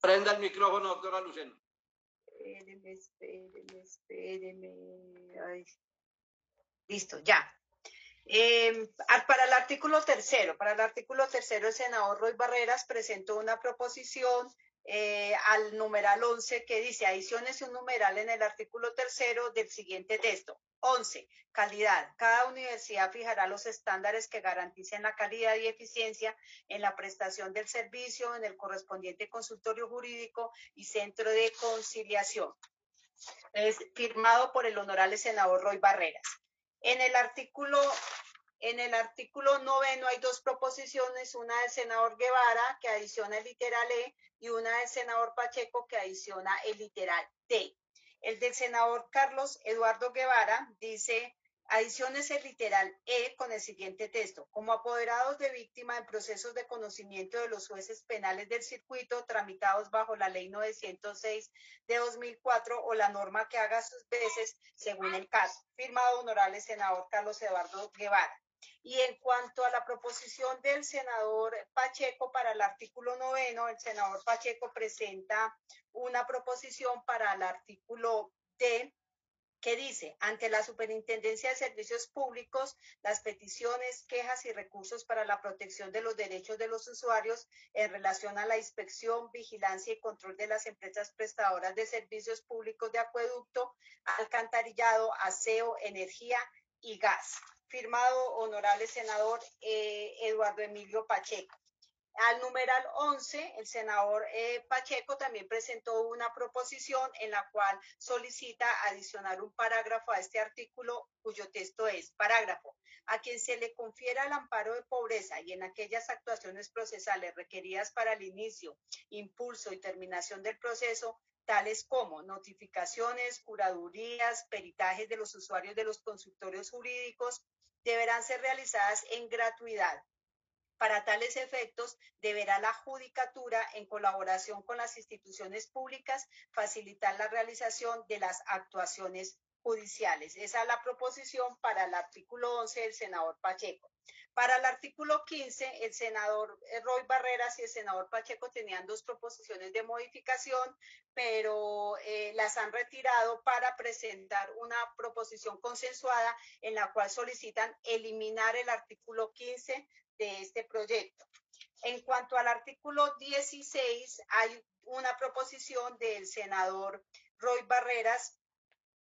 Prenda el micrófono, doctora Lucena. Espéreme, espéreme, espéreme. Listo, ya. Eh, para el artículo tercero, para el artículo tercero, el senador Roy Barreras presentó una proposición eh, al numeral 11 que dice adiciones un numeral en el artículo tercero del siguiente texto. 11. Calidad. Cada universidad fijará los estándares que garanticen la calidad y eficiencia en la prestación del servicio en el correspondiente consultorio jurídico y centro de conciliación. Es firmado por el honorable senador Roy Barreras. En el artículo en el artículo noveno hay dos proposiciones, una del senador Guevara que adiciona el literal E y una del senador Pacheco que adiciona el literal T. El del senador Carlos Eduardo Guevara dice, adiciones el literal E con el siguiente texto. Como apoderados de víctima en procesos de conocimiento de los jueces penales del circuito tramitados bajo la ley 906 de 2004 o la norma que haga sus veces según el caso. Firmado honorable senador Carlos Eduardo Guevara. Y en cuanto a la proposición del senador Pacheco para el artículo noveno, el senador Pacheco presenta una proposición para el artículo D que dice, ante la Superintendencia de Servicios Públicos, las peticiones, quejas y recursos para la protección de los derechos de los usuarios en relación a la inspección, vigilancia y control de las empresas prestadoras de servicios públicos de acueducto, alcantarillado, aseo, energía y gas firmado honorable senador eh, Eduardo Emilio Pacheco. Al numeral 11, el senador eh, Pacheco también presentó una proposición en la cual solicita adicionar un parágrafo a este artículo cuyo texto es parágrafo. A quien se le confiera el amparo de pobreza y en aquellas actuaciones procesales requeridas para el inicio, impulso y terminación del proceso, tales como notificaciones, curadurías, peritajes de los usuarios de los consultorios jurídicos, deberán ser realizadas en gratuidad. Para tales efectos, deberá la judicatura, en colaboración con las instituciones públicas, facilitar la realización de las actuaciones judiciales. Esa es la proposición para el artículo 11 del senador Pacheco. Para el artículo 15, el senador eh, Roy Barreras y el senador Pacheco tenían dos proposiciones de modificación, pero eh, las han retirado para presentar una proposición consensuada en la cual solicitan eliminar el artículo 15 de este proyecto. En cuanto al artículo 16, hay una proposición del senador Roy Barreras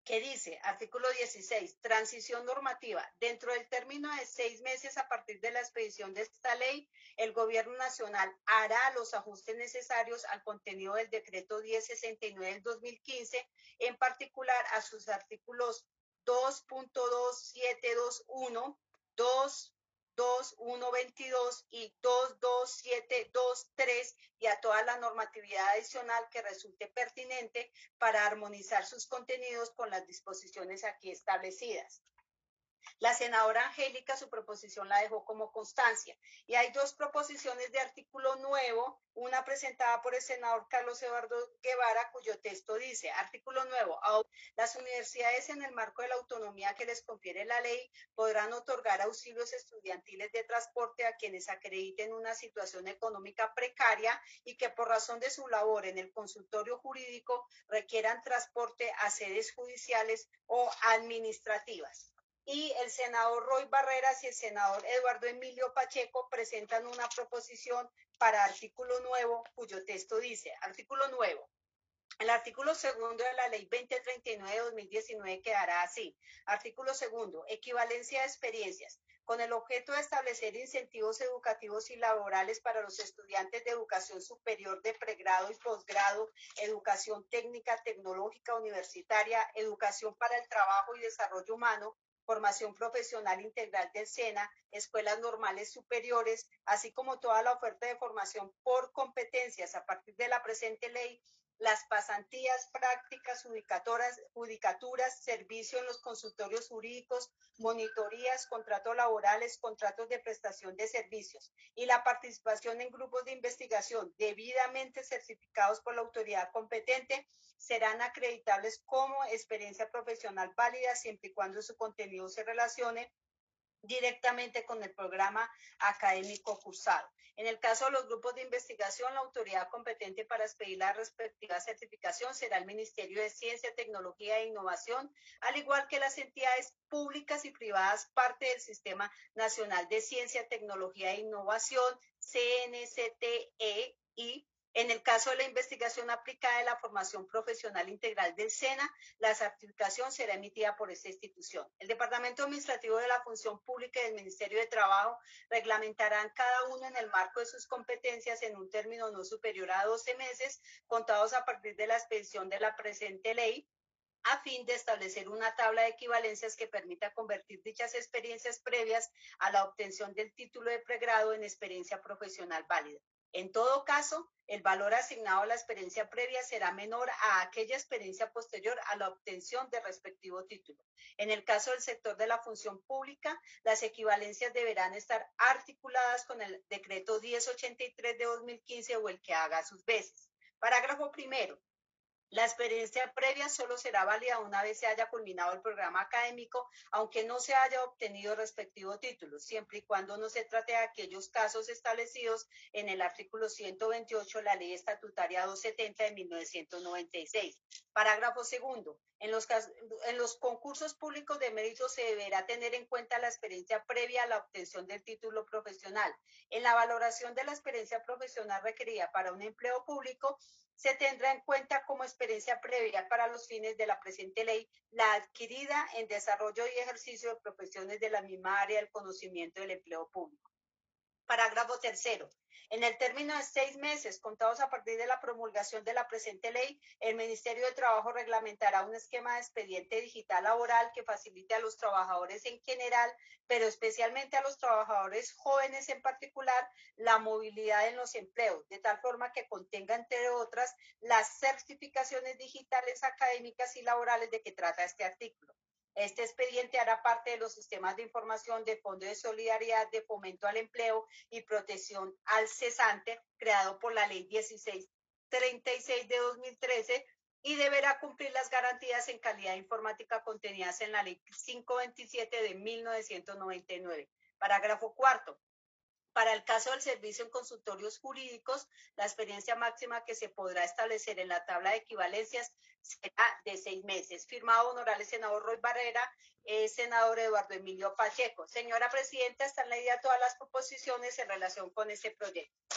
que dice, artículo 16, transición normativa. Dentro del término de seis meses a partir de la expedición de esta ley, el gobierno nacional hará los ajustes necesarios al contenido del decreto 1069 del 2015, en particular a sus artículos 2.2721, 2, 2122 y 22723 y a toda la normatividad adicional que resulte pertinente para armonizar sus contenidos con las disposiciones aquí establecidas. La senadora Angélica su proposición la dejó como constancia. Y hay dos proposiciones de artículo nuevo, una presentada por el senador Carlos Eduardo Guevara, cuyo texto dice, artículo nuevo, las universidades en el marco de la autonomía que les confiere la ley podrán otorgar auxilios estudiantiles de transporte a quienes acrediten una situación económica precaria y que por razón de su labor en el consultorio jurídico requieran transporte a sedes judiciales o administrativas y el senador Roy Barreras y el senador Eduardo Emilio Pacheco presentan una proposición para artículo nuevo cuyo texto dice, artículo nuevo, el artículo segundo de la ley 2039 de 2019 quedará así. Artículo segundo, equivalencia de experiencias. Con el objeto de establecer incentivos educativos y laborales para los estudiantes de educación superior de pregrado y posgrado, educación técnica, tecnológica, universitaria, educación para el trabajo y desarrollo humano, formación profesional integral del SENA, escuelas normales superiores, así como toda la oferta de formación por competencias a partir de la presente ley, las pasantías, prácticas, judicaturas, judicaturas, servicio en los consultorios jurídicos, monitorías, contratos laborales, contratos de prestación de servicios y la participación en grupos de investigación debidamente certificados por la autoridad competente serán acreditables como experiencia profesional válida siempre y cuando su contenido se relacione directamente con el programa académico cursado. En el caso de los grupos de investigación, la autoridad competente para expedir la respectiva certificación será el Ministerio de Ciencia, Tecnología e Innovación, al igual que las entidades públicas y privadas parte del Sistema Nacional de Ciencia, Tecnología e Innovación, CNCTE y en el caso de la investigación aplicada de la formación profesional integral del SENA, la certificación será emitida por esta institución. El Departamento Administrativo de la Función Pública y el Ministerio de Trabajo reglamentarán cada uno en el marco de sus competencias en un término no superior a 12 meses, contados a partir de la expedición de la presente ley, a fin de establecer una tabla de equivalencias que permita convertir dichas experiencias previas a la obtención del título de pregrado en experiencia profesional válida. En todo caso, el valor asignado a la experiencia previa será menor a aquella experiencia posterior a la obtención del respectivo título. En el caso del sector de la función pública, las equivalencias deberán estar articuladas con el decreto 1083 de 2015 o el que haga sus veces. Parágrafo primero. La experiencia previa solo será válida una vez se haya culminado el programa académico, aunque no se haya obtenido respectivo título, siempre y cuando no se trate de aquellos casos establecidos en el artículo 128 de la Ley Estatutaria 270 de 1996. Parágrafo segundo. En los, en los concursos públicos de mérito se deberá tener en cuenta la experiencia previa a la obtención del título profesional. En la valoración de la experiencia profesional requerida para un empleo público, se tendrá en cuenta como experiencia previa para los fines de la presente ley la adquirida en desarrollo y ejercicio de profesiones de la misma área del conocimiento del empleo público. Parágrafo tercero. En el término de seis meses contados a partir de la promulgación de la presente ley, el Ministerio de Trabajo reglamentará un esquema de expediente digital laboral que facilite a los trabajadores en general, pero especialmente a los trabajadores jóvenes en particular, la movilidad en los empleos, de tal forma que contenga, entre otras, las certificaciones digitales académicas y laborales de que trata este artículo. Este expediente hará parte de los sistemas de información de Fondo de Solidaridad de Fomento al Empleo y Protección al Cesante, creado por la Ley 1636 de 2013 y deberá cumplir las garantías en calidad informática contenidas en la Ley 527 de 1999. Parágrafo cuarto. Para el caso del servicio en consultorios jurídicos, la experiencia máxima que se podrá establecer en la tabla de equivalencias será de seis meses. Firmado honorable senador Roy Barrera, eh, senador Eduardo Emilio Pacheco. Señora Presidenta, están leídas todas las proposiciones en relación con este proyecto.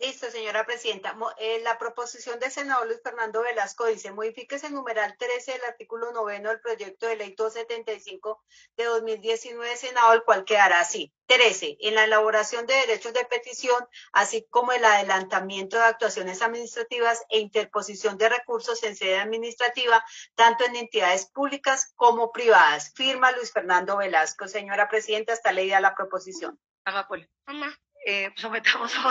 Listo, señora presidenta. Eh, la proposición del senador Luis Fernando Velasco dice, modifíquese el numeral 13 del artículo noveno del proyecto de ley 275 de 2019 Senado, el cual quedará así. 13. En la elaboración de derechos de petición, así como el adelantamiento de actuaciones administrativas e interposición de recursos en sede administrativa, tanto en entidades públicas como privadas. Firma Luis Fernando Velasco. Señora presidenta, está leída la proposición. Mamá, eh, sometamos a